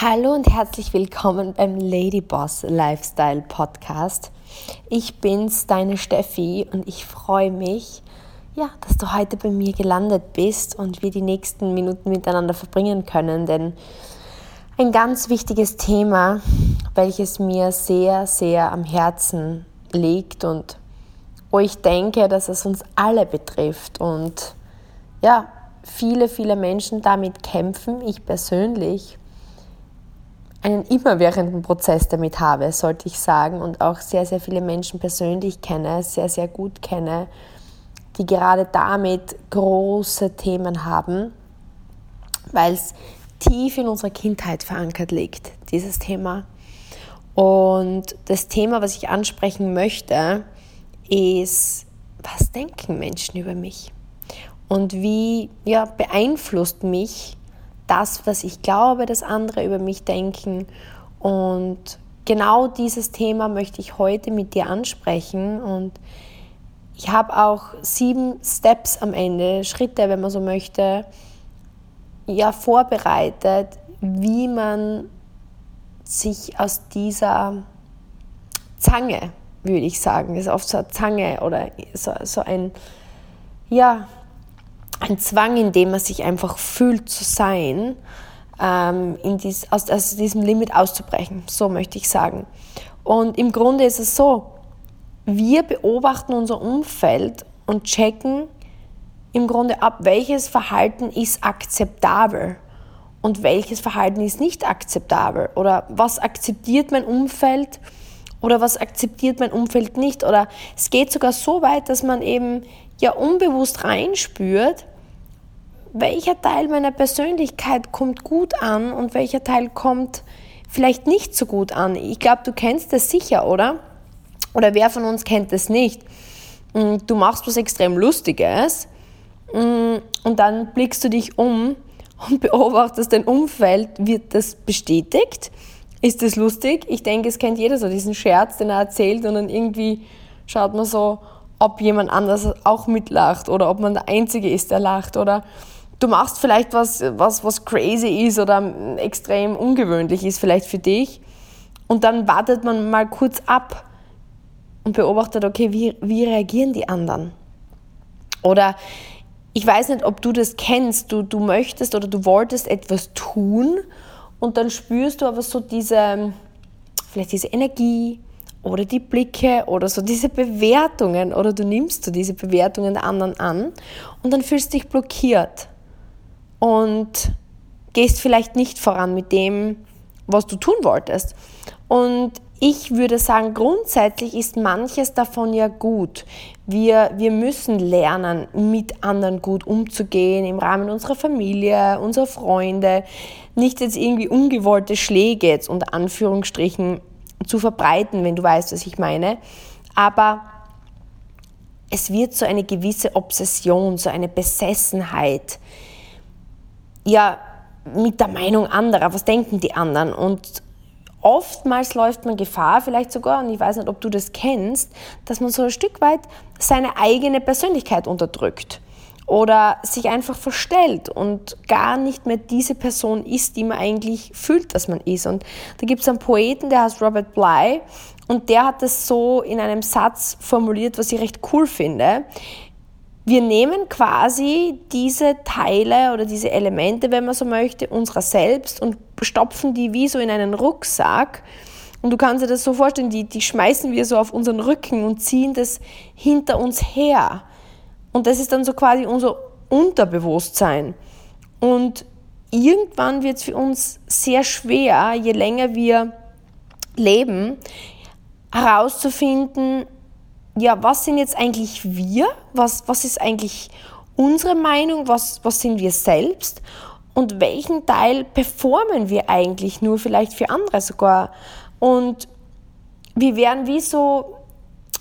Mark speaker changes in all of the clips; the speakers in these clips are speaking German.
Speaker 1: Hallo und herzlich willkommen beim Ladyboss Lifestyle Podcast. Ich bin's, deine Steffi, und ich freue mich, ja, dass du heute bei mir gelandet bist und wir die nächsten Minuten miteinander verbringen können, denn ein ganz wichtiges Thema, welches mir sehr, sehr am Herzen liegt und wo ich denke, dass es uns alle betrifft und ja, viele, viele Menschen damit kämpfen, ich persönlich einen immerwährenden Prozess damit habe, sollte ich sagen, und auch sehr, sehr viele Menschen persönlich kenne, sehr, sehr gut kenne, die gerade damit große Themen haben, weil es tief in unserer Kindheit verankert liegt, dieses Thema. Und das Thema, was ich ansprechen möchte, ist, was denken Menschen über mich? Und wie ja, beeinflusst mich das, was ich glaube, dass andere über mich denken. Und genau dieses Thema möchte ich heute mit dir ansprechen. Und ich habe auch sieben Steps am Ende, Schritte, wenn man so möchte, ja, vorbereitet, wie man sich aus dieser Zange, würde ich sagen, ist oft so eine Zange oder so, so ein, ja, ein Zwang, in dem man sich einfach fühlt zu sein, ähm, in dies, aus, aus diesem Limit auszubrechen. So möchte ich sagen. Und im Grunde ist es so, wir beobachten unser Umfeld und checken im Grunde ab, welches Verhalten ist akzeptabel und welches Verhalten ist nicht akzeptabel oder was akzeptiert mein Umfeld oder was akzeptiert mein Umfeld nicht oder es geht sogar so weit, dass man eben ja unbewusst reinspürt, welcher Teil meiner Persönlichkeit kommt gut an und welcher Teil kommt vielleicht nicht so gut an. Ich glaube, du kennst das sicher, oder? Oder wer von uns kennt das nicht? Mm, du machst was extrem Lustiges mm, und dann blickst du dich um und beobachtest dein Umfeld. Wird das bestätigt? Ist das lustig? Ich denke, es kennt jeder so diesen Scherz, den er erzählt und dann irgendwie schaut man so, ob jemand anders auch mitlacht oder ob man der Einzige ist, der lacht oder du machst vielleicht was, was, was crazy ist oder extrem ungewöhnlich ist vielleicht für dich. Und dann wartet man mal kurz ab und beobachtet, okay, wie, wie reagieren die anderen? Oder ich weiß nicht, ob du das kennst, du, du möchtest oder du wolltest etwas tun und dann spürst du aber so diese, vielleicht diese Energie oder die Blicke oder so diese Bewertungen oder du nimmst so diese Bewertungen der anderen an und dann fühlst du dich blockiert und gehst vielleicht nicht voran mit dem, was du tun wolltest. Und ich würde sagen, grundsätzlich ist manches davon ja gut. Wir, wir müssen lernen, mit anderen gut umzugehen, im Rahmen unserer Familie, unserer Freunde. Nicht jetzt irgendwie ungewollte Schläge jetzt unter Anführungsstrichen zu verbreiten, wenn du weißt, was ich meine. Aber es wird so eine gewisse Obsession, so eine Besessenheit ja, mit der Meinung anderer, was denken die anderen? Und oftmals läuft man Gefahr, vielleicht sogar, und ich weiß nicht, ob du das kennst, dass man so ein Stück weit seine eigene Persönlichkeit unterdrückt oder sich einfach verstellt und gar nicht mehr diese Person ist, die man eigentlich fühlt, dass man ist. Und da gibt es einen Poeten, der heißt Robert Bly, und der hat das so in einem Satz formuliert, was ich recht cool finde. Wir nehmen quasi diese Teile oder diese Elemente, wenn man so möchte, unserer selbst und stopfen die wie so in einen Rucksack. Und du kannst dir das so vorstellen, die, die schmeißen wir so auf unseren Rücken und ziehen das hinter uns her. Und das ist dann so quasi unser Unterbewusstsein. Und irgendwann wird es für uns sehr schwer, je länger wir leben, herauszufinden, ja, was sind jetzt eigentlich wir? Was, was ist eigentlich unsere Meinung? Was, was sind wir selbst? Und welchen Teil performen wir eigentlich nur vielleicht für andere sogar? Und wir werden wie so,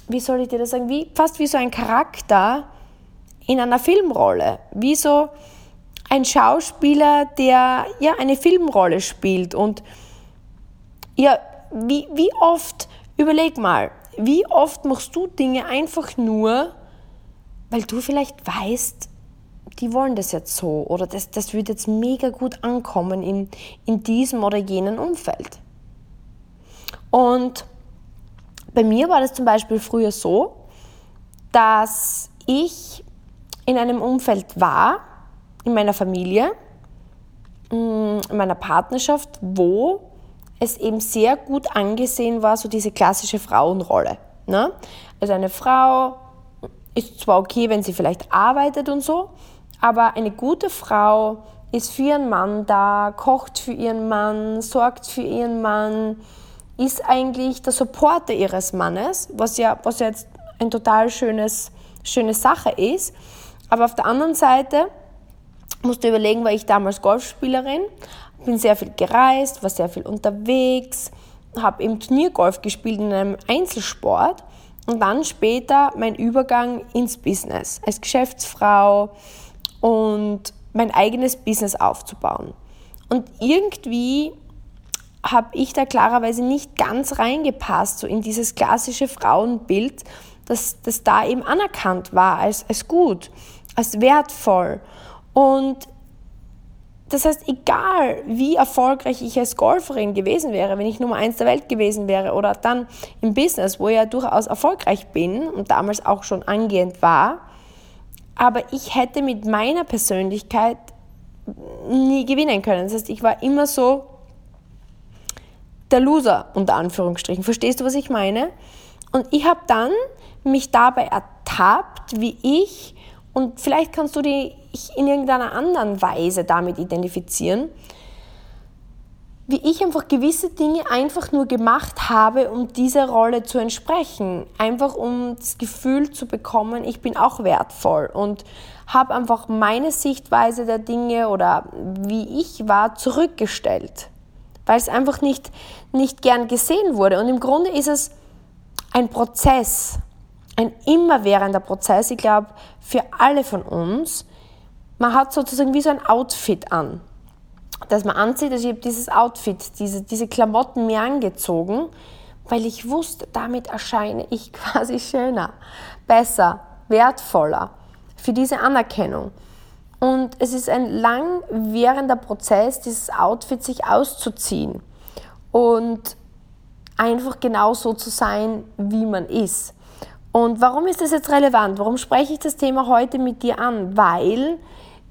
Speaker 1: wie soll ich dir das sagen, wie, fast wie so ein Charakter in einer Filmrolle. Wie so ein Schauspieler, der ja eine Filmrolle spielt. Und ja, wie, wie oft, überleg mal, wie oft machst du Dinge einfach nur, weil du vielleicht weißt, die wollen das jetzt so oder das, das wird jetzt mega gut ankommen in, in diesem oder jenen Umfeld. Und bei mir war das zum Beispiel früher so, dass ich in einem Umfeld war, in meiner Familie, mm, in meiner Partnerschaft, wo es eben sehr gut angesehen war, so diese klassische Frauenrolle. Ne? Also eine Frau ist zwar okay, wenn sie vielleicht arbeitet und so, aber eine gute Frau ist für ihren Mann da, kocht für ihren Mann, sorgt für ihren Mann, ist eigentlich der Supporter ihres Mannes, was ja, was ja jetzt ein total schönes, schöne Sache ist. Aber auf der anderen Seite musst du überlegen, war ich damals Golfspielerin, bin sehr viel gereist, war sehr viel unterwegs, habe im Turniergolf gespielt in einem Einzelsport und dann später mein Übergang ins Business als Geschäftsfrau und mein eigenes Business aufzubauen. Und irgendwie habe ich da klarerweise nicht ganz reingepasst, so in dieses klassische Frauenbild, das, das da eben anerkannt war als, als gut, als wertvoll. Und das heißt, egal wie erfolgreich ich als Golferin gewesen wäre, wenn ich Nummer eins der Welt gewesen wäre oder dann im Business, wo ich ja durchaus erfolgreich bin und damals auch schon angehend war, aber ich hätte mit meiner Persönlichkeit nie gewinnen können. Das heißt, ich war immer so der Loser unter Anführungsstrichen. Verstehst du, was ich meine? Und ich habe dann mich dabei ertappt, wie ich, und vielleicht kannst du dich in irgendeiner anderen Weise damit identifizieren, wie ich einfach gewisse Dinge einfach nur gemacht habe, um dieser Rolle zu entsprechen. Einfach um das Gefühl zu bekommen, ich bin auch wertvoll und habe einfach meine Sichtweise der Dinge oder wie ich war zurückgestellt, weil es einfach nicht, nicht gern gesehen wurde. Und im Grunde ist es ein Prozess, ein immerwährender Prozess, ich glaube, für alle von uns. Man hat sozusagen wie so ein Outfit an, das man anzieht. Also ich habe dieses Outfit, diese, diese Klamotten mir angezogen, weil ich wusste, damit erscheine ich quasi schöner, besser, wertvoller für diese Anerkennung. Und es ist ein langwährender Prozess, dieses Outfit sich auszuziehen und einfach genau so zu sein, wie man ist. Und warum ist das jetzt relevant? Warum spreche ich das Thema heute mit dir an? Weil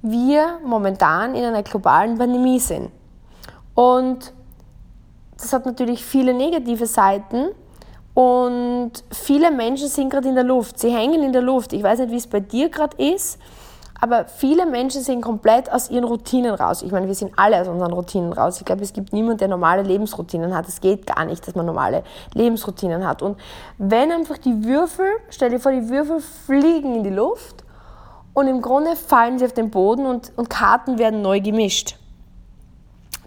Speaker 1: wir momentan in einer globalen Pandemie sind. Und das hat natürlich viele negative Seiten und viele Menschen sind gerade in der Luft. Sie hängen in der Luft. Ich weiß nicht, wie es bei dir gerade ist, aber viele Menschen sind komplett aus ihren Routinen raus. Ich meine, wir sind alle aus unseren Routinen raus. Ich glaube, es gibt niemanden, der normale Lebensroutinen hat. Es geht gar nicht, dass man normale Lebensroutinen hat. Und wenn einfach die Würfel, stell dir vor, die Würfel fliegen in die Luft und im Grunde fallen sie auf den Boden und, und Karten werden neu gemischt.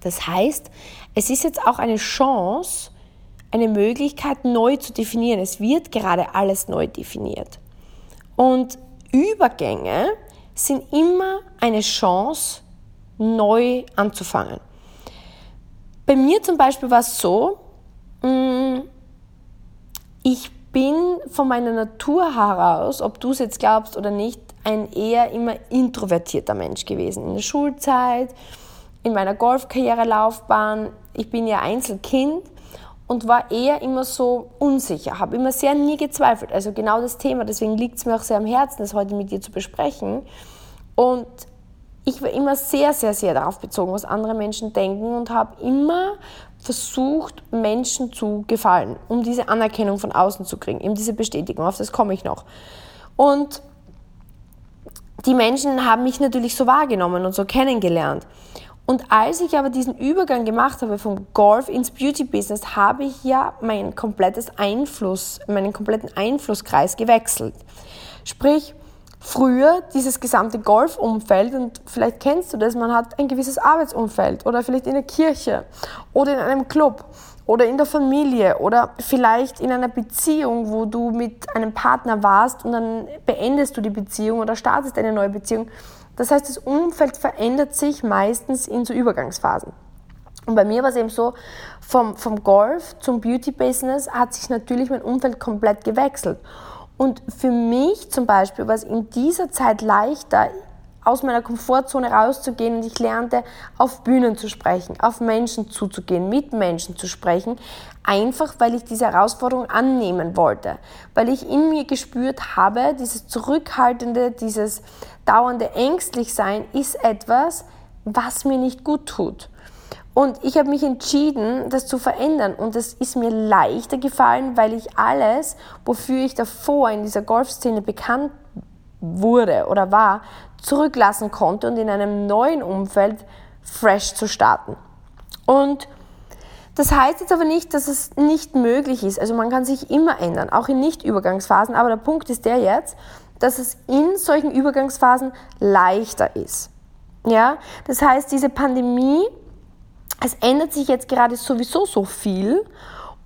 Speaker 1: Das heißt, es ist jetzt auch eine Chance, eine Möglichkeit neu zu definieren. Es wird gerade alles neu definiert. Und Übergänge sind immer eine Chance, neu anzufangen. Bei mir zum Beispiel war es so, mm, ich bin von meiner Natur heraus, ob du es jetzt glaubst oder nicht, ein eher immer introvertierter Mensch gewesen. In der Schulzeit, in meiner Golfkarrierelaufbahn. Ich bin ja Einzelkind und war eher immer so unsicher, habe immer sehr nie gezweifelt. Also genau das Thema, deswegen liegt es mir auch sehr am Herzen, das heute mit dir zu besprechen. Und ich war immer sehr, sehr, sehr darauf bezogen, was andere Menschen denken und habe immer versucht, Menschen zu gefallen, um diese Anerkennung von außen zu kriegen, eben diese Bestätigung, auf das komme ich noch. Und die Menschen haben mich natürlich so wahrgenommen und so kennengelernt. Und als ich aber diesen Übergang gemacht habe vom Golf ins Beauty-Business, habe ich ja mein komplettes Einfluss, meinen kompletten Einflusskreis gewechselt. Sprich, früher dieses gesamte Golfumfeld und vielleicht kennst du das, man hat ein gewisses Arbeitsumfeld oder vielleicht in der Kirche oder in einem Club oder in der Familie oder vielleicht in einer Beziehung, wo du mit einem Partner warst und dann beendest du die Beziehung oder startest eine neue Beziehung. Das heißt, das Umfeld verändert sich meistens in so Übergangsphasen. Und bei mir war es eben so, vom, vom Golf zum Beauty-Business hat sich natürlich mein Umfeld komplett gewechselt. Und für mich zum Beispiel war es in dieser Zeit leichter, aus meiner Komfortzone rauszugehen und ich lernte auf Bühnen zu sprechen, auf Menschen zuzugehen, mit Menschen zu sprechen, einfach weil ich diese Herausforderung annehmen wollte, weil ich in mir gespürt habe, dieses zurückhaltende, dieses dauernde Ängstlichsein ist etwas, was mir nicht gut tut. Und ich habe mich entschieden, das zu verändern. Und es ist mir leichter gefallen, weil ich alles, wofür ich davor in dieser Golfszene bekannt wurde oder war, zurücklassen konnte und in einem neuen Umfeld fresh zu starten. Und das heißt jetzt aber nicht, dass es nicht möglich ist. Also man kann sich immer ändern, auch in Nicht-Übergangsphasen. Aber der Punkt ist der jetzt, dass es in solchen Übergangsphasen leichter ist. Ja, das heißt, diese Pandemie, es ändert sich jetzt gerade sowieso so viel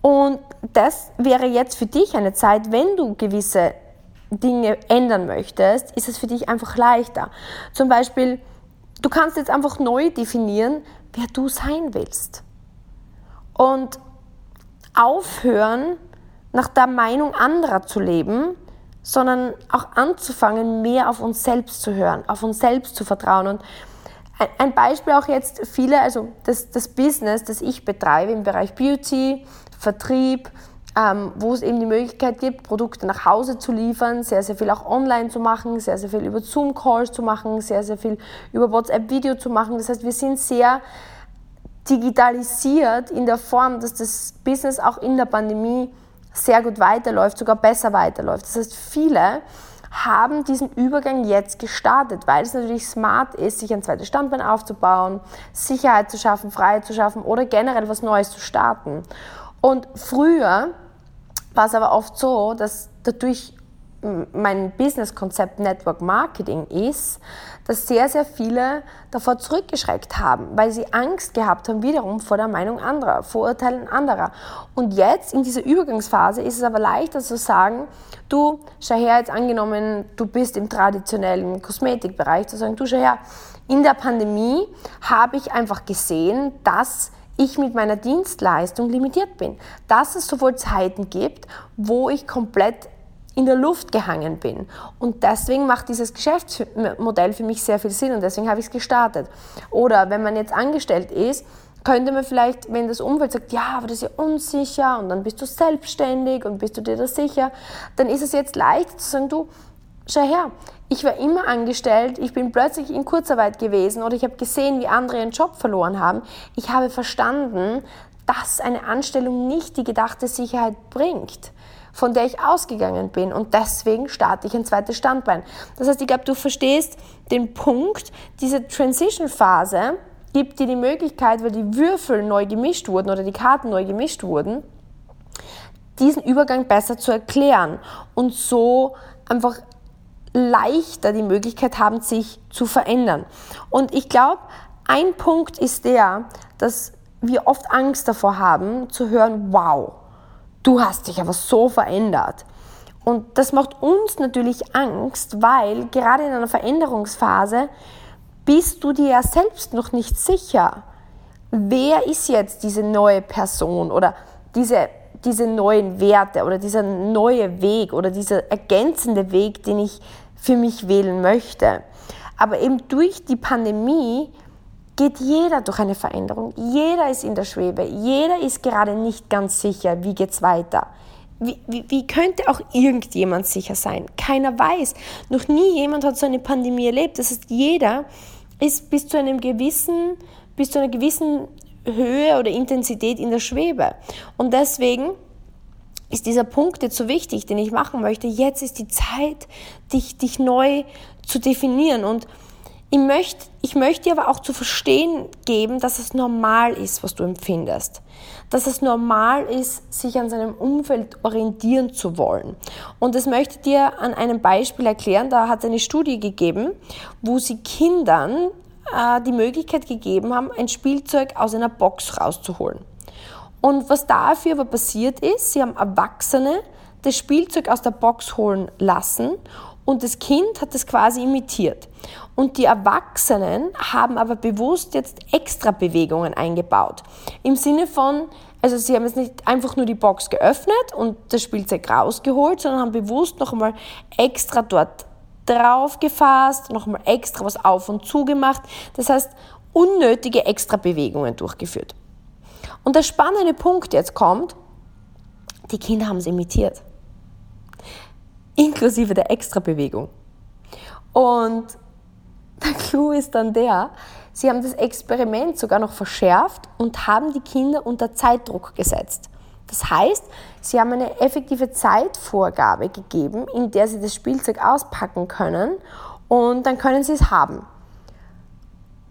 Speaker 1: und das wäre jetzt für dich eine Zeit, wenn du gewisse Dinge ändern möchtest, ist es für dich einfach leichter. Zum Beispiel, du kannst jetzt einfach neu definieren, wer du sein willst. Und aufhören, nach der Meinung anderer zu leben, sondern auch anzufangen, mehr auf uns selbst zu hören, auf uns selbst zu vertrauen. Und ein Beispiel auch jetzt viele, also das, das Business, das ich betreibe im Bereich Beauty, Vertrieb, ähm, wo es eben die Möglichkeit gibt, Produkte nach Hause zu liefern, sehr, sehr viel auch online zu machen, sehr, sehr viel über Zoom-Calls zu machen, sehr, sehr viel über WhatsApp-Video zu machen. Das heißt, wir sind sehr digitalisiert in der Form, dass das Business auch in der Pandemie sehr gut weiterläuft, sogar besser weiterläuft. Das heißt, viele haben diesen Übergang jetzt gestartet, weil es natürlich smart ist, sich ein zweites Standbein aufzubauen, Sicherheit zu schaffen, Freiheit zu schaffen oder generell was Neues zu starten. Und früher war es aber oft so, dass dadurch mein Business-Konzept Network Marketing ist, dass sehr, sehr viele davor zurückgeschreckt haben, weil sie Angst gehabt haben, wiederum vor der Meinung anderer, Vorurteilen anderer. Und jetzt in dieser Übergangsphase ist es aber leichter zu sagen, du, schau her, jetzt angenommen, du bist im traditionellen Kosmetikbereich, zu sagen, du, schau her, in der Pandemie habe ich einfach gesehen, dass ich mit meiner Dienstleistung limitiert bin. Dass es sowohl Zeiten gibt, wo ich komplett in der Luft gehangen bin. Und deswegen macht dieses Geschäftsmodell für mich sehr viel Sinn und deswegen habe ich es gestartet. Oder wenn man jetzt angestellt ist, könnte man vielleicht, wenn das Umfeld sagt, ja, aber das ist ja unsicher und dann bist du selbstständig und bist du dir da sicher, dann ist es jetzt leicht zu sagen, du, schau her, ich war immer angestellt, ich bin plötzlich in Kurzarbeit gewesen oder ich habe gesehen, wie andere ihren Job verloren haben. Ich habe verstanden, dass eine Anstellung nicht die gedachte Sicherheit bringt, von der ich ausgegangen bin. Und deswegen starte ich ein zweites Standbein. Das heißt, ich glaube, du verstehst den Punkt, diese Transition-Phase gibt dir die Möglichkeit, weil die Würfel neu gemischt wurden oder die Karten neu gemischt wurden, diesen Übergang besser zu erklären und so einfach leichter die Möglichkeit haben, sich zu verändern. Und ich glaube, ein Punkt ist der, dass wir oft Angst davor haben, zu hören, wow, du hast dich aber so verändert. Und das macht uns natürlich Angst, weil gerade in einer Veränderungsphase bist du dir ja selbst noch nicht sicher. Wer ist jetzt diese neue Person oder diese diese neuen Werte oder dieser neue Weg oder dieser ergänzende Weg, den ich für mich wählen möchte. Aber eben durch die Pandemie geht jeder durch eine Veränderung. Jeder ist in der Schwebe. Jeder ist gerade nicht ganz sicher, wie geht es weiter. Wie, wie, wie, könnte auch irgendjemand sicher sein? Keiner weiß. Noch nie jemand hat so eine Pandemie erlebt. Das heißt, jeder ist bis zu einem gewissen, bis zu einer gewissen Höhe oder Intensität in der Schwebe. Und deswegen ist dieser Punkt jetzt so wichtig, den ich machen möchte. Jetzt ist die Zeit, dich, dich neu zu definieren. Und ich möchte, ich möchte dir aber auch zu verstehen geben, dass es normal ist, was du empfindest. Dass es normal ist, sich an seinem Umfeld orientieren zu wollen. Und das möchte ich dir an einem Beispiel erklären. Da hat es eine Studie gegeben, wo sie Kindern äh, die Möglichkeit gegeben haben, ein Spielzeug aus einer Box rauszuholen. Und was dafür aber passiert ist, sie haben Erwachsene das Spielzeug aus der Box holen lassen und das Kind hat das quasi imitiert. Und die Erwachsenen haben aber bewusst jetzt extra Bewegungen eingebaut. Im Sinne von, also sie haben jetzt nicht einfach nur die Box geöffnet und das Spielzeug rausgeholt, sondern haben bewusst noch einmal extra dort drauf gefasst, nochmal extra was auf und zu gemacht. Das heißt, unnötige extra Bewegungen durchgeführt. Und der spannende Punkt jetzt kommt, die Kinder haben es imitiert. Inklusive der Extrabewegung. Und der Clou ist dann der, sie haben das Experiment sogar noch verschärft und haben die Kinder unter Zeitdruck gesetzt. Das heißt, sie haben eine effektive Zeitvorgabe gegeben, in der sie das Spielzeug auspacken können und dann können sie es haben.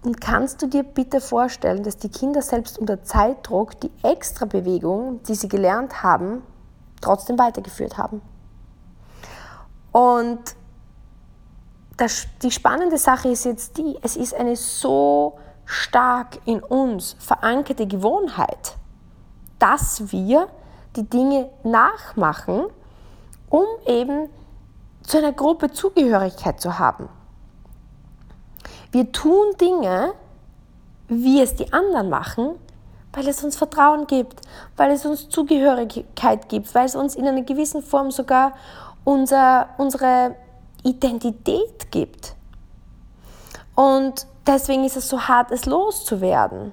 Speaker 1: Und kannst du dir bitte vorstellen, dass die Kinder selbst unter Zeitdruck die Extrabewegung, die sie gelernt haben, trotzdem weitergeführt haben? Und das, die spannende Sache ist jetzt die, es ist eine so stark in uns verankerte Gewohnheit, dass wir die Dinge nachmachen, um eben zu einer Gruppe Zugehörigkeit zu haben. Wir tun Dinge, wie es die anderen machen, weil es uns Vertrauen gibt, weil es uns Zugehörigkeit gibt, weil es uns in einer gewissen Form sogar unser, unsere Identität gibt. Und deswegen ist es so hart, es loszuwerden.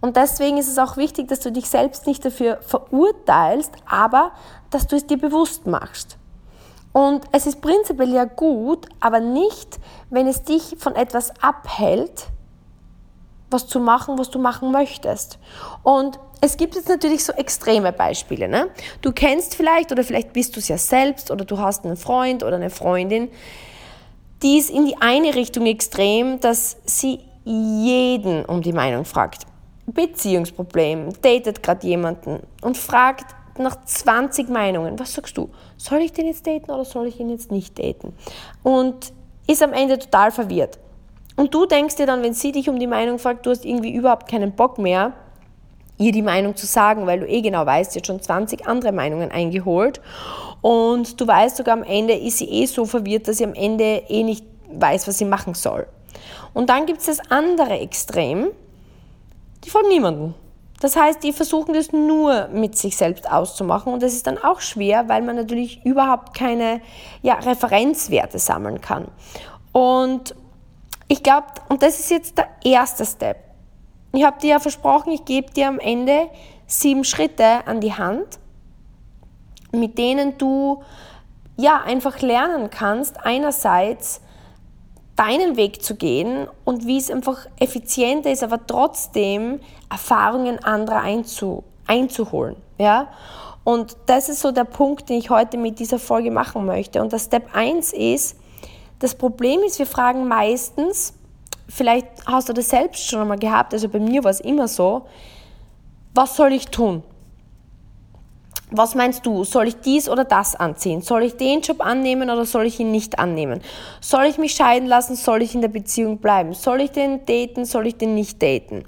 Speaker 1: Und deswegen ist es auch wichtig, dass du dich selbst nicht dafür verurteilst, aber dass du es dir bewusst machst. Und es ist prinzipiell ja gut, aber nicht, wenn es dich von etwas abhält, was zu machen, was du machen möchtest. Und es gibt jetzt natürlich so extreme Beispiele. Ne? Du kennst vielleicht oder vielleicht bist du es ja selbst oder du hast einen Freund oder eine Freundin, die ist in die eine Richtung extrem, dass sie jeden um die Meinung fragt. Beziehungsproblem, datet gerade jemanden und fragt nach 20 Meinungen. Was sagst du? Soll ich den jetzt daten oder soll ich ihn jetzt nicht daten? Und ist am Ende total verwirrt. Und du denkst dir dann, wenn sie dich um die Meinung fragt, du hast irgendwie überhaupt keinen Bock mehr, ihr die Meinung zu sagen, weil du eh genau weißt, sie hat schon 20 andere Meinungen eingeholt. Und du weißt sogar am Ende ist sie eh so verwirrt, dass sie am Ende eh nicht weiß, was sie machen soll. Und dann gibt es das andere Extrem, die folgen niemandem. Das heißt, die versuchen das nur mit sich selbst auszumachen und das ist dann auch schwer, weil man natürlich überhaupt keine ja, Referenzwerte sammeln kann. Und ich glaube, und das ist jetzt der erste Step. Ich habe dir ja versprochen, ich gebe dir am Ende sieben Schritte an die Hand, mit denen du ja einfach lernen kannst, einerseits deinen Weg zu gehen und wie es einfach effizienter ist, aber trotzdem Erfahrungen anderer einzu, einzuholen. Ja? Und das ist so der Punkt, den ich heute mit dieser Folge machen möchte. Und der Step 1 ist, das Problem ist, wir fragen meistens, vielleicht hast du das selbst schon einmal gehabt, also bei mir war es immer so, was soll ich tun? Was meinst du? Soll ich dies oder das anziehen? Soll ich den Job annehmen oder soll ich ihn nicht annehmen? Soll ich mich scheiden lassen? Soll ich in der Beziehung bleiben? Soll ich den daten? Soll ich den nicht daten?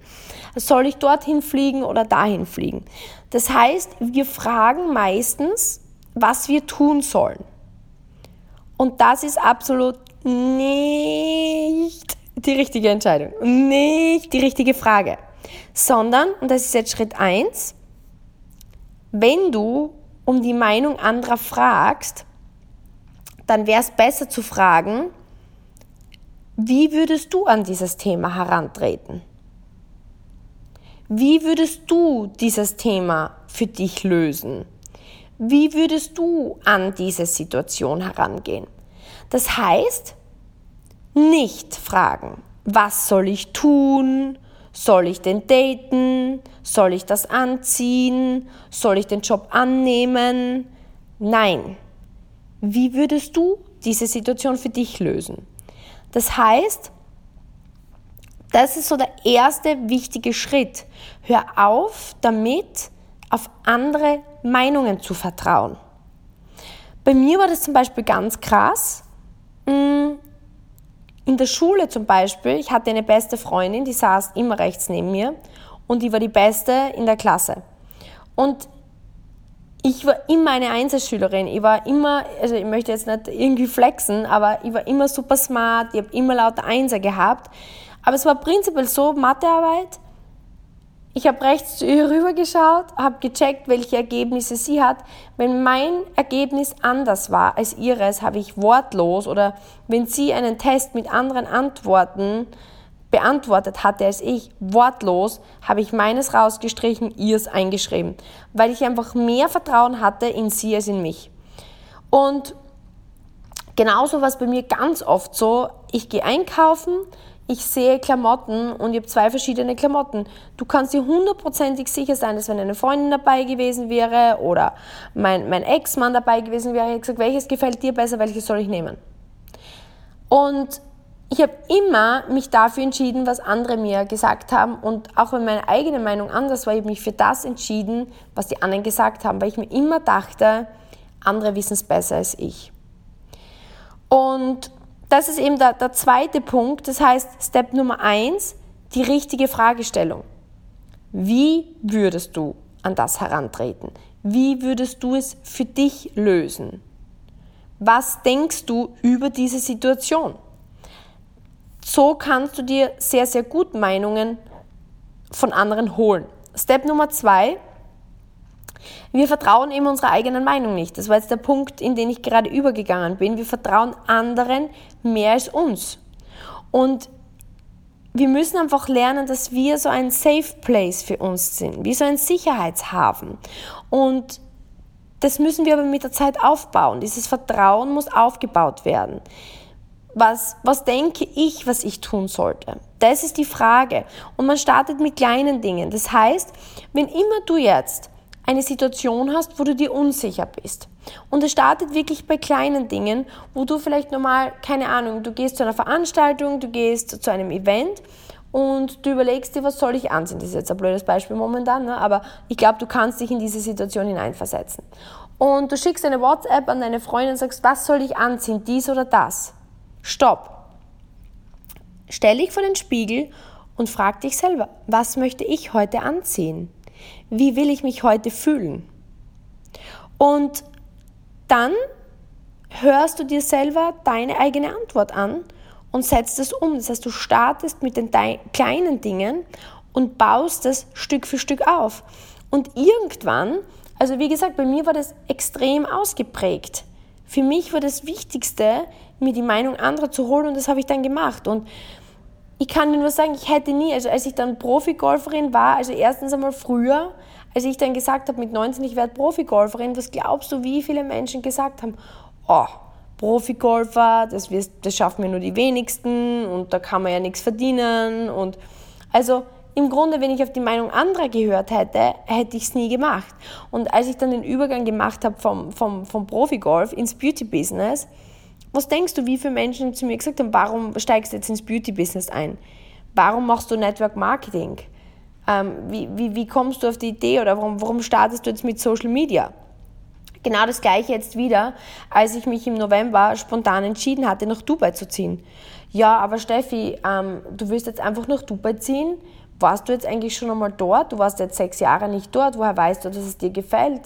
Speaker 1: Soll ich dorthin fliegen oder dahin fliegen? Das heißt, wir fragen meistens, was wir tun sollen. Und das ist absolut nicht die richtige Entscheidung, nicht die richtige Frage, sondern, und das ist jetzt Schritt 1, wenn du um die Meinung anderer fragst, dann wäre es besser zu fragen, wie würdest du an dieses Thema herantreten? Wie würdest du dieses Thema für dich lösen? Wie würdest du an diese Situation herangehen? Das heißt, nicht fragen, was soll ich tun? Soll ich den daten? Soll ich das anziehen? Soll ich den Job annehmen? Nein. Wie würdest du diese Situation für dich lösen? Das heißt, das ist so der erste wichtige Schritt. Hör auf damit, auf andere Meinungen zu vertrauen. Bei mir war das zum Beispiel ganz krass. In der Schule zum Beispiel, ich hatte eine beste Freundin, die saß immer rechts neben mir und die war die Beste in der Klasse. Und ich war immer eine Einzelschülerin. Ich war immer, also ich möchte jetzt nicht irgendwie flexen, aber ich war immer super smart, ich habe immer lauter Einser gehabt. Aber es war prinzipiell so, Mathearbeit, Ich habe rechts zu ihr rübergeschaut, habe gecheckt, welche Ergebnisse sie hat. Wenn mein Ergebnis anders war als ihres, habe ich wortlos oder wenn sie einen Test mit anderen Antworten beantwortet hatte als ich, wortlos, habe ich meines rausgestrichen, ihrs eingeschrieben, weil ich einfach mehr Vertrauen hatte in sie als in mich. Und genauso war es bei mir ganz oft so, ich gehe einkaufen, ich sehe Klamotten und ich habe zwei verschiedene Klamotten. Du kannst dir hundertprozentig sicher sein, dass wenn eine Freundin dabei gewesen wäre oder mein, mein Ex-Mann dabei gewesen wäre, ich gesagt, welches gefällt dir besser, welches soll ich nehmen? Und ich habe immer mich dafür entschieden, was andere mir gesagt haben und auch wenn meine eigene Meinung anders war, ich habe mich für das entschieden, was die anderen gesagt haben, weil ich mir immer dachte, andere wissen es besser als ich. Und das ist eben der, der zweite Punkt. Das heißt, Step Nummer eins, die richtige Fragestellung. Wie würdest du an das herantreten? Wie würdest du es für dich lösen? Was denkst du über diese Situation? So kannst du dir sehr, sehr gut Meinungen von anderen holen. Step Nummer zwei, wir vertrauen eben unserer eigenen Meinung nicht. Das war jetzt der Punkt, in den ich gerade übergegangen bin. Wir vertrauen anderen mehr als uns. Und wir müssen einfach lernen, dass wir so ein Safe Place für uns sind, wie so ein Sicherheitshafen. Und das müssen wir aber mit der Zeit aufbauen. Dieses Vertrauen muss aufgebaut werden. Was, was denke ich, was ich tun sollte? Das ist die Frage. Und man startet mit kleinen Dingen. Das heißt, wenn immer du jetzt eine Situation hast, wo du dir unsicher bist. Und es startet wirklich bei kleinen Dingen, wo du vielleicht normal, keine Ahnung, du gehst zu einer Veranstaltung, du gehst zu einem Event und du überlegst dir, was soll ich anziehen. Das ist jetzt ein blödes Beispiel momentan, ne? aber ich glaube, du kannst dich in diese Situation hineinversetzen. Und du schickst eine WhatsApp an deine Freundin und sagst, was soll ich anziehen, dies oder das? Stopp. Stell dich vor den Spiegel und frag dich selber, was möchte ich heute anziehen? Wie will ich mich heute fühlen? Und dann hörst du dir selber deine eigene Antwort an und setzt es um. Das heißt, du startest mit den kleinen Dingen und baust es Stück für Stück auf. Und irgendwann, also wie gesagt, bei mir war das extrem ausgeprägt. Für mich war das Wichtigste, mir die Meinung anderer zu holen und das habe ich dann gemacht. Und ich kann dir nur sagen, ich hätte nie, also als ich dann Profi-Golferin war, also erstens einmal früher, als ich dann gesagt habe mit 19, ich werde Profi-Golferin, was glaubst du, wie viele Menschen gesagt haben, oh, Profi-Golfer, das, das schaffen wir nur die wenigsten und da kann man ja nichts verdienen und also im Grunde, wenn ich auf die Meinung anderer gehört hätte, hätte ich es nie gemacht. Und als ich dann den Übergang gemacht habe vom, vom, vom Profi-Golf ins Beauty-Business, was denkst du, wie viele Menschen zu mir gesagt haben, warum steigst du jetzt ins Beauty-Business ein? Warum machst du Network Marketing? Ähm, wie, wie, wie kommst du auf die Idee oder warum, warum startest du jetzt mit Social Media? Genau das gleiche jetzt wieder, als ich mich im November spontan entschieden hatte, nach Dubai zu ziehen. Ja, aber Steffi, ähm, du willst jetzt einfach nach Dubai ziehen? Warst du jetzt eigentlich schon einmal dort? Du warst jetzt sechs Jahre nicht dort. Woher weißt du, dass es dir gefällt?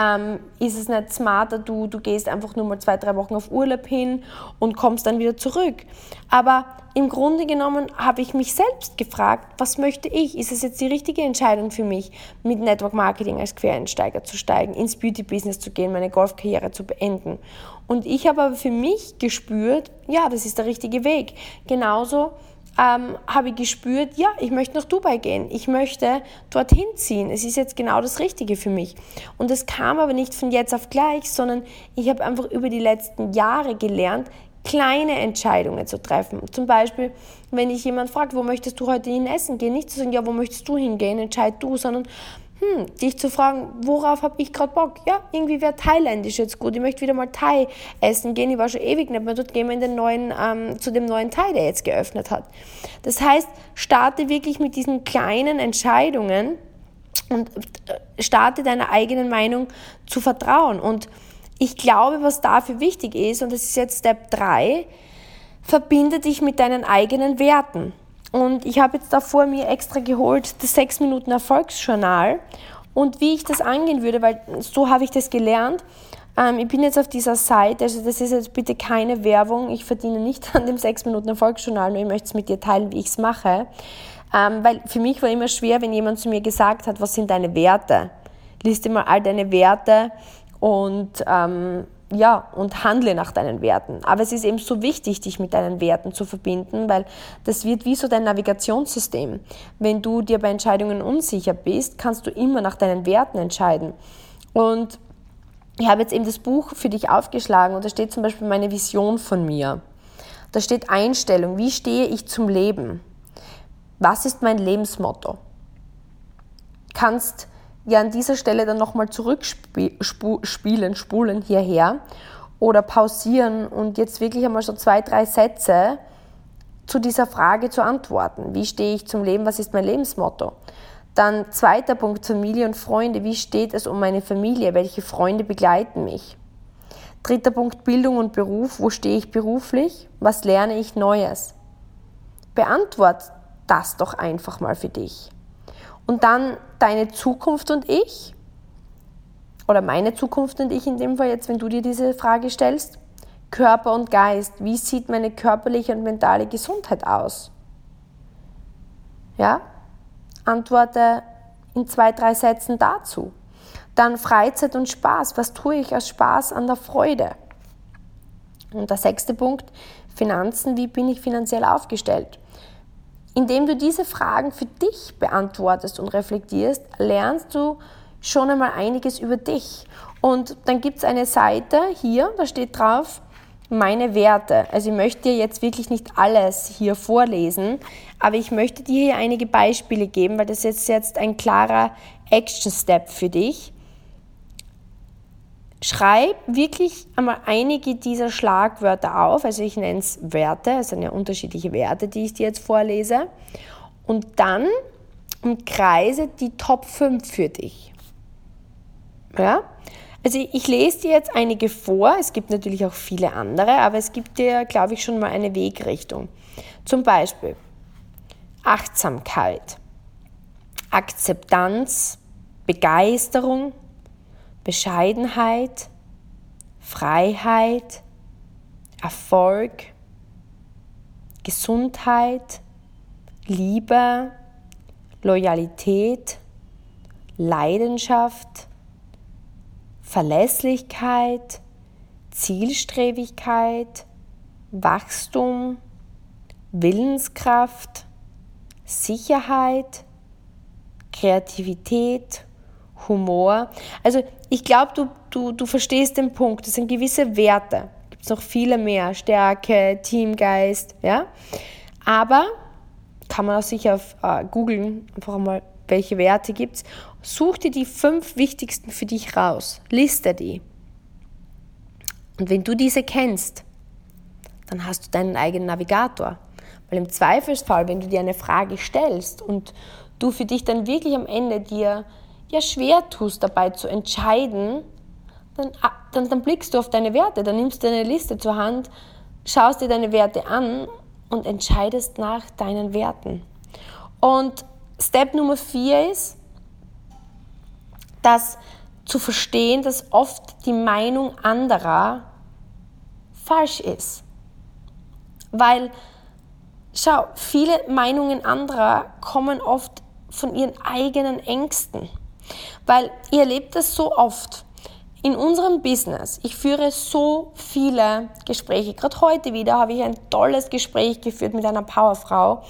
Speaker 1: Ähm, ist es nicht smarter, du, du gehst einfach nur mal zwei, drei Wochen auf Urlaub hin und kommst dann wieder zurück. Aber im Grunde genommen habe ich mich selbst gefragt, was möchte ich? Ist es jetzt die richtige Entscheidung für mich, mit Network Marketing als Quereinsteiger zu steigen, ins Beauty Business zu gehen, meine Golfkarriere zu beenden? Und ich habe aber für mich gespürt, ja, das ist der richtige Weg. Genauso ähm, habe ich gespürt, ja, ich möchte nach Dubai gehen, ich möchte dorthin ziehen, es ist jetzt genau das Richtige für mich. Und es kam aber nicht von jetzt auf gleich, sondern ich habe einfach über die letzten Jahre gelernt, kleine Entscheidungen zu treffen. Zum Beispiel, wenn ich jemand fragt, wo möchtest du heute hin essen gehen, nicht zu sagen, ja, wo möchtest du hingehen, entscheid du, sondern hm, dich zu fragen, worauf habe ich gerade Bock? Ja, irgendwie wäre Thailändisch jetzt gut. Ich möchte wieder mal Thai essen gehen. Ich war schon ewig nicht mehr dort. Gehen wir in den neuen, ähm, zu dem neuen Thai, der jetzt geöffnet hat. Das heißt, starte wirklich mit diesen kleinen Entscheidungen und äh, starte deiner eigenen Meinung zu vertrauen. Und ich glaube, was dafür wichtig ist, und das ist jetzt Step 3, verbinde dich mit deinen eigenen Werten. Und ich habe jetzt da vor mir extra geholt das 6 Minuten Erfolgsjournal und wie ich das angehen würde, weil so habe ich das gelernt. Ähm, ich bin jetzt auf dieser Seite, also das ist jetzt bitte keine Werbung, ich verdiene nicht an dem 6 Minuten Erfolgsjournal, nur ich möchte es mit dir teilen, wie ich es mache. Ähm, weil für mich war immer schwer, wenn jemand zu mir gesagt hat, was sind deine Werte? Dir mal all deine Werte und ähm, ja, und handle nach deinen Werten. Aber es ist eben so wichtig, dich mit deinen Werten zu verbinden, weil das wird wie so dein Navigationssystem. Wenn du dir bei Entscheidungen unsicher bist, kannst du immer nach deinen Werten entscheiden. Und ich habe jetzt eben das Buch für dich aufgeschlagen und da steht zum Beispiel meine Vision von mir. Da steht Einstellung. Wie stehe ich zum Leben? Was ist mein Lebensmotto? Kannst ja an dieser Stelle dann nochmal zurückspielen, spulen hierher oder pausieren und jetzt wirklich einmal so zwei, drei Sätze zu dieser Frage zu antworten. Wie stehe ich zum Leben? Was ist mein Lebensmotto? Dann zweiter Punkt, Familie und Freunde. Wie steht es um meine Familie? Welche Freunde begleiten mich? Dritter Punkt, Bildung und Beruf. Wo stehe ich beruflich? Was lerne ich Neues? Beantwort das doch einfach mal für dich. Und dann deine Zukunft und ich, oder meine Zukunft und ich in dem Fall jetzt, wenn du dir diese Frage stellst, Körper und Geist, wie sieht meine körperliche und mentale Gesundheit aus? Ja? Antworte in zwei, drei Sätzen dazu. Dann Freizeit und Spaß. Was tue ich aus Spaß an der Freude? Und der sechste Punkt, Finanzen. Wie bin ich finanziell aufgestellt? Indem du diese Fragen für dich beantwortest und reflektierst, lernst du schon einmal einiges über dich. Und dann gibt es eine Seite hier, da steht drauf, meine Werte. Also ich möchte dir jetzt wirklich nicht alles hier vorlesen, aber ich möchte dir hier einige Beispiele geben, weil das ist jetzt ein klarer Action Step für dich. Schreib wirklich einmal einige dieser Schlagwörter auf. Also ich nenne es Werte, es sind ja unterschiedliche Werte, die ich dir jetzt vorlese. Und dann umkreise die Top 5 für dich. Ja? Also ich lese dir jetzt einige vor, es gibt natürlich auch viele andere, aber es gibt dir, glaube ich, schon mal eine Wegrichtung. Zum Beispiel Achtsamkeit, Akzeptanz, Begeisterung, Bescheidenheit, Freiheit, Erfolg, Gesundheit, Liebe, Loyalität, Leidenschaft, Verlässlichkeit, Zielstrebigkeit, Wachstum, Willenskraft, Sicherheit, Kreativität, Humor. Also ich glaube, du, du, du verstehst den Punkt. Das sind gewisse Werte. Gibt es noch viele mehr. Stärke, Teamgeist, ja. Aber kann man auch sicher auf äh, googeln, einfach mal, welche Werte gibt es. Such dir die fünf wichtigsten für dich raus. Liste die. Und wenn du diese kennst, dann hast du deinen eigenen Navigator. Weil im Zweifelsfall, wenn du dir eine Frage stellst und du für dich dann wirklich am Ende dir ja schwer tust, dabei zu entscheiden, dann, ah, dann, dann blickst du auf deine Werte, dann nimmst du eine Liste zur Hand, schaust dir deine Werte an und entscheidest nach deinen Werten. Und Step Nummer vier ist, dass zu verstehen, dass oft die Meinung anderer falsch ist. Weil, schau, viele Meinungen anderer kommen oft von ihren eigenen Ängsten. Weil ihr erlebt das so oft. In unserem Business, ich führe so viele Gespräche. Gerade heute wieder habe ich ein tolles Gespräch geführt mit einer Powerfrau.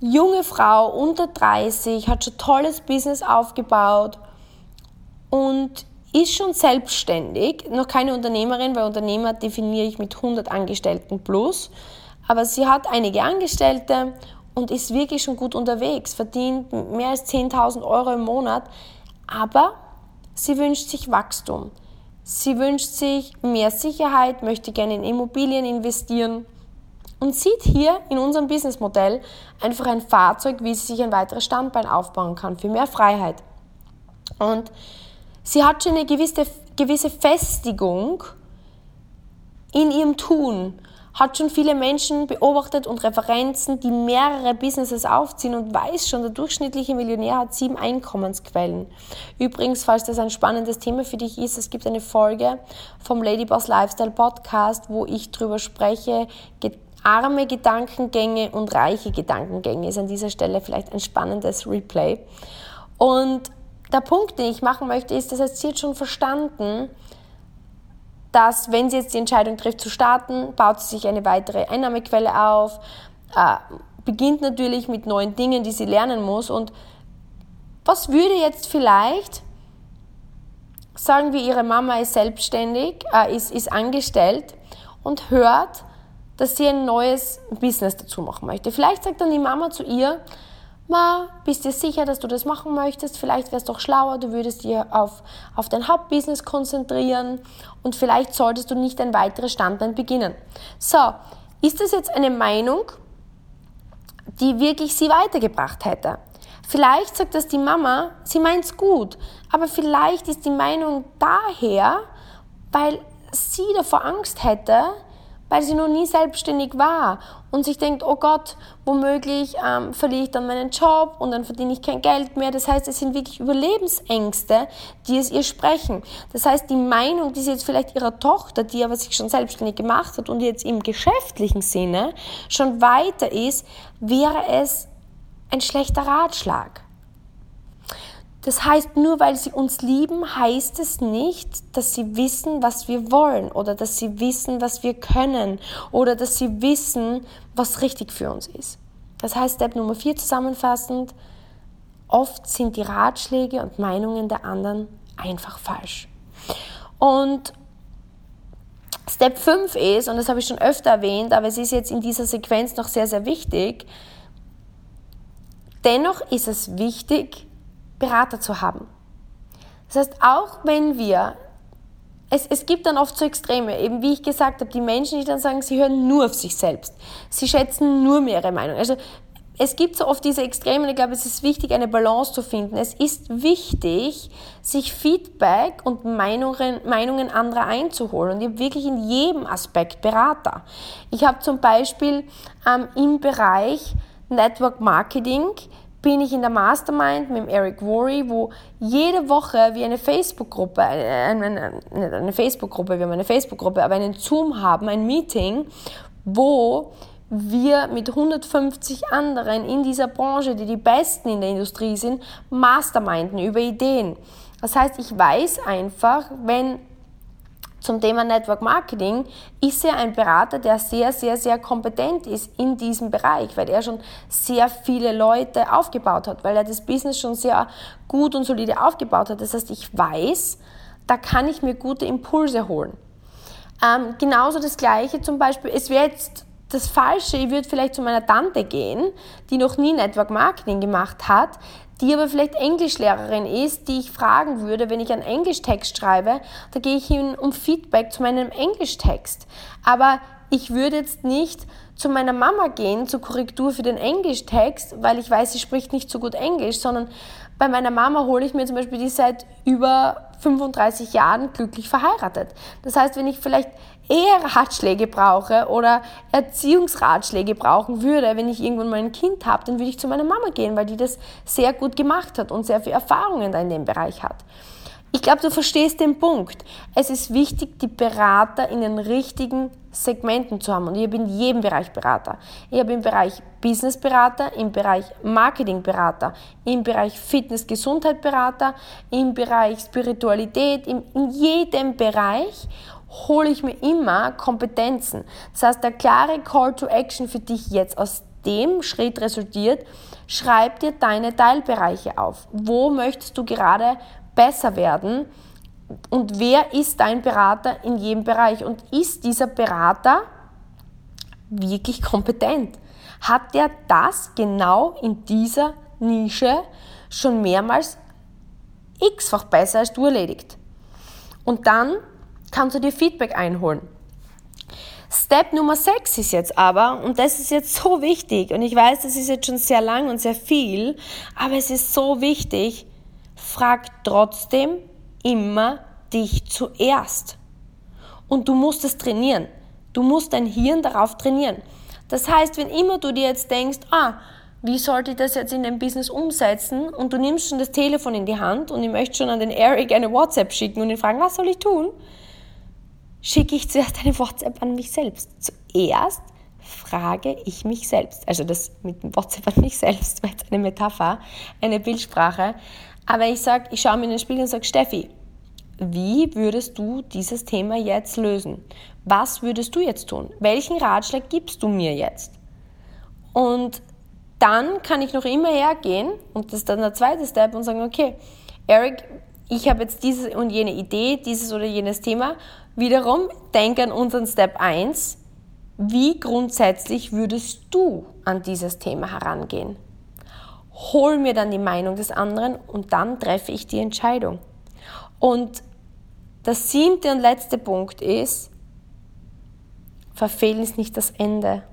Speaker 1: Junge Frau, unter 30, hat schon tolles Business aufgebaut und ist schon selbstständig, noch keine Unternehmerin, weil Unternehmer definiere ich mit 100 Angestellten plus. Aber sie hat einige Angestellte und ist wirklich schon gut unterwegs, verdient mehr als 10.000 Euro im Monat, aber sie wünscht sich Wachstum. Sie wünscht sich mehr Sicherheit, möchte gerne in Immobilien investieren und sieht hier in unserem Businessmodell einfach ein Fahrzeug, wie sie sich ein weiteres Standbein aufbauen kann für mehr Freiheit. Und sie hat schon eine gewisse, gewisse Festigung in ihrem Tun hat schon viele Menschen beobachtet und Referenzen, die mehrere Businesses aufziehen und weiß schon, der durchschnittliche Millionär hat sieben Einkommensquellen. Übrigens, falls das ein spannendes Thema für dich ist, es gibt eine Folge vom Ladyboss Lifestyle Podcast, wo ich darüber spreche, arme Gedankengänge und reiche Gedankengänge ist an dieser Stelle vielleicht ein spannendes Replay. Und der Punkt, den ich machen möchte, ist, das heißt, hat schon verstanden, dass wenn sie jetzt die Entscheidung trifft zu starten, baut sie sich eine weitere Einnahmequelle auf, äh, beginnt natürlich mit neuen Dingen, die sie lernen muss. Und was würde jetzt vielleicht, sagen wir, ihre Mama ist selbstständig, äh, ist, ist angestellt und hört, dass sie ein neues Business dazu machen möchte. Vielleicht sagt dann die Mama zu ihr, Ma, bist dir sicher, dass du das machen möchtest? Vielleicht wäre es doch schlauer, du würdest dir auf, auf dein Hauptbusiness konzentrieren und vielleicht solltest du nicht ein weiteres Standbein beginnen. So, ist das jetzt eine Meinung, die wirklich sie weitergebracht hätte? Vielleicht sagt das die Mama, sie meint es gut, aber vielleicht ist die Meinung daher, weil sie davor Angst hätte, weil sie noch nie selbstständig war und sich denkt, oh Gott, womöglich ähm, verliere ich dann meinen Job und dann verdiene ich kein Geld mehr. Das heißt, es sind wirklich Überlebensängste, die es ihr sprechen. Das heißt, die Meinung, die sie jetzt vielleicht ihrer Tochter, die aber sich schon selbstständig gemacht hat und jetzt im geschäftlichen Sinne schon weiter ist, wäre es ein schlechter Ratschlag. Das heißt, nur weil sie uns lieben, heißt es nicht, dass sie wissen, was wir wollen oder dass sie wissen, was wir können oder dass sie wissen, was richtig für uns ist. Das heißt, Step Nummer 4 zusammenfassend, oft sind die Ratschläge und Meinungen der anderen einfach falsch. Und Step 5 ist, und das habe ich schon öfter erwähnt, aber es ist jetzt in dieser Sequenz noch sehr, sehr wichtig, dennoch ist es wichtig, Berater zu haben. Das heißt, auch wenn wir, es, es gibt dann oft so Extreme, eben wie ich gesagt habe, die Menschen, die dann sagen, sie hören nur auf sich selbst. Sie schätzen nur mehr ihre Meinung. Also es gibt so oft diese Extreme und ich glaube, es ist wichtig, eine Balance zu finden. Es ist wichtig, sich Feedback und Meinungen, Meinungen anderer einzuholen. Und ich habe wirklich in jedem Aspekt Berater. Ich habe zum Beispiel ähm, im Bereich Network Marketing bin ich in der Mastermind mit Eric Worry, wo jede Woche wir eine Facebook-Gruppe, eine, eine, eine Facebook-Gruppe, wir haben eine Facebook-Gruppe, aber einen Zoom haben, ein Meeting, wo wir mit 150 anderen in dieser Branche, die die Besten in der Industrie sind, masterminden über Ideen. Das heißt, ich weiß einfach, wenn zum Thema Network Marketing ist er ein Berater, der sehr, sehr, sehr kompetent ist in diesem Bereich, weil er schon sehr viele Leute aufgebaut hat, weil er das Business schon sehr gut und solide aufgebaut hat. Das heißt, ich weiß, da kann ich mir gute Impulse holen. Ähm, genauso das Gleiche zum Beispiel, es wäre jetzt das Falsche, ich würde vielleicht zu meiner Tante gehen, die noch nie Network Marketing gemacht hat, die aber vielleicht Englischlehrerin ist, die ich fragen würde, wenn ich einen Englischtext schreibe, da gehe ich hin um Feedback zu meinem Englischtext. Aber ich würde jetzt nicht zu meiner Mama gehen zur Korrektur für den Englischtext, weil ich weiß, sie spricht nicht so gut Englisch, sondern bei meiner Mama hole ich mir zum Beispiel die seit über 35 Jahren glücklich verheiratet. Das heißt, wenn ich vielleicht eher Ratschläge brauche oder Erziehungsratschläge brauchen würde, wenn ich irgendwann mal ein Kind habe, dann würde ich zu meiner Mama gehen, weil die das sehr gut gemacht hat und sehr viel Erfahrungen da in dem Bereich hat. Ich glaube, du verstehst den Punkt. Es ist wichtig, die Berater in den richtigen Segmenten zu haben. Und ich habe in jedem Bereich Berater. Ich habe im Bereich Business-Berater, im Bereich Marketing-Berater, im Bereich Fitness-Gesundheit-Berater, im Bereich Spiritualität, in, in jedem Bereich hole ich mir immer Kompetenzen. Das heißt, der klare Call to Action für dich jetzt aus dem Schritt resultiert, schreib dir deine Teilbereiche auf. Wo möchtest du gerade besser werden? Und wer ist dein Berater in jedem Bereich? Und ist dieser Berater wirklich kompetent? Hat der das genau in dieser Nische schon mehrmals x-fach besser als du erledigt? Und dann kannst du dir Feedback einholen. Step Nummer 6 ist jetzt aber, und das ist jetzt so wichtig, und ich weiß, das ist jetzt schon sehr lang und sehr viel, aber es ist so wichtig, frag trotzdem immer dich zuerst. Und du musst es trainieren. Du musst dein Hirn darauf trainieren. Das heißt, wenn immer du dir jetzt denkst, ah, wie sollte ich das jetzt in dein Business umsetzen? Und du nimmst schon das Telefon in die Hand und ich möchte schon an den Eric eine WhatsApp schicken und ihn fragen, was soll ich tun? Schicke ich zuerst eine WhatsApp an mich selbst. Zuerst frage ich mich selbst. Also das mit dem WhatsApp an mich selbst war jetzt eine Metapher, eine Bildsprache. Aber ich sage, ich schaue mir in den Spiegel und sage, Steffi, wie würdest du dieses Thema jetzt lösen? Was würdest du jetzt tun? Welchen Ratschlag gibst du mir jetzt? Und dann kann ich noch immer hergehen und das ist dann der zweite Step und sagen, okay, Eric, ich habe jetzt diese und jene Idee, dieses oder jenes Thema. Wiederum, denk an unseren Step 1. Wie grundsätzlich würdest du an dieses Thema herangehen? Hol mir dann die Meinung des anderen und dann treffe ich die Entscheidung. Und der siebte und letzte Punkt ist, verfehlen ist nicht das Ende.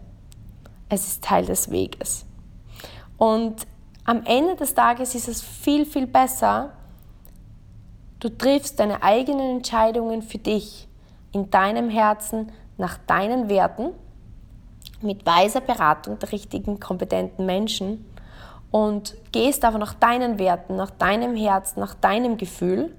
Speaker 1: Es ist Teil des Weges. Und am Ende des Tages ist es viel, viel besser, du triffst deine eigenen Entscheidungen für dich, in deinem Herzen, nach deinen Werten, mit weiser Beratung der richtigen, kompetenten Menschen und gehst aber nach deinen Werten, nach deinem Herzen, nach deinem Gefühl.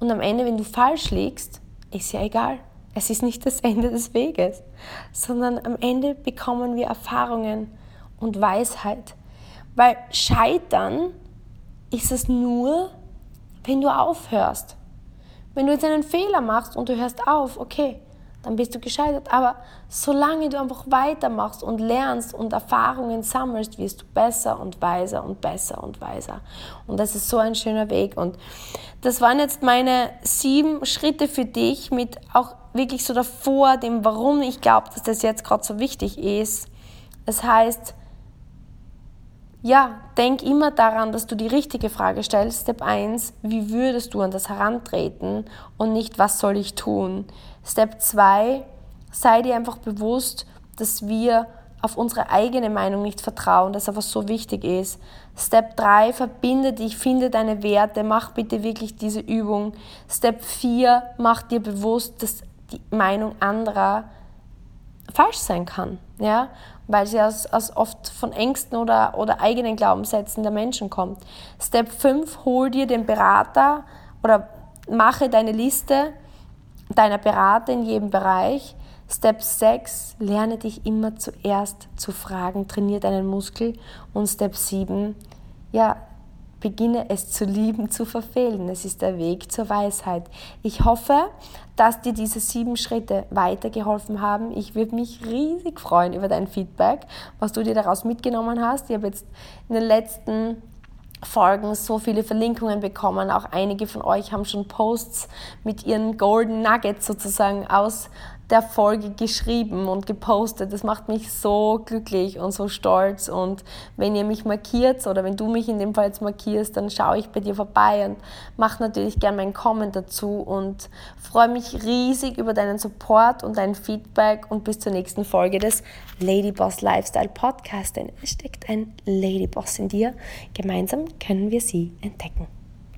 Speaker 1: Und am Ende, wenn du falsch liegst, ist ja egal. Es ist nicht das Ende des Weges, sondern am Ende bekommen wir Erfahrungen und Weisheit. Weil Scheitern ist es nur, wenn du aufhörst. Wenn du jetzt einen Fehler machst und du hörst auf, okay, dann bist du gescheitert. Aber solange du einfach weitermachst und lernst und Erfahrungen sammelst, wirst du besser und weiser und besser und weiser. Und das ist so ein schöner Weg. Und das waren jetzt meine sieben Schritte für dich mit auch wirklich so davor, dem Warum ich glaube, dass das jetzt gerade so wichtig ist. Das heißt, ja, denk immer daran, dass du die richtige Frage stellst. Step 1, wie würdest du an das herantreten und nicht, was soll ich tun? Step 2, sei dir einfach bewusst, dass wir auf unsere eigene Meinung nicht vertrauen, das aber so wichtig ist. Step 3, verbinde dich, finde deine Werte, mach bitte wirklich diese Übung. Step 4, mach dir bewusst, dass die Meinung anderer falsch sein kann, ja, weil sie aus, aus oft von Ängsten oder, oder eigenen Glaubenssätzen der Menschen kommt. Step 5, hol dir den Berater oder mache deine Liste deiner Berater in jedem Bereich. Step 6, lerne dich immer zuerst zu fragen, trainiere deinen Muskel. Und Step 7, ja, beginne es zu lieben, zu verfehlen. Es ist der Weg zur Weisheit. Ich hoffe, dass dir diese sieben Schritte weitergeholfen haben. Ich würde mich riesig freuen über dein Feedback, was du dir daraus mitgenommen hast. Ich habe jetzt in den letzten Folgen so viele Verlinkungen bekommen. Auch einige von euch haben schon Posts mit ihren Golden Nuggets sozusagen aus der Folge geschrieben und gepostet. Das macht mich so glücklich und so stolz. Und wenn ihr mich markiert oder wenn du mich in dem Fall jetzt markierst, dann schaue ich bei dir vorbei und mache natürlich gerne meinen Comment dazu und freue mich riesig über deinen Support und dein Feedback und bis zur nächsten Folge des Ladyboss Lifestyle Podcast. Denn es steckt ein Ladyboss in dir. Gemeinsam können wir sie entdecken.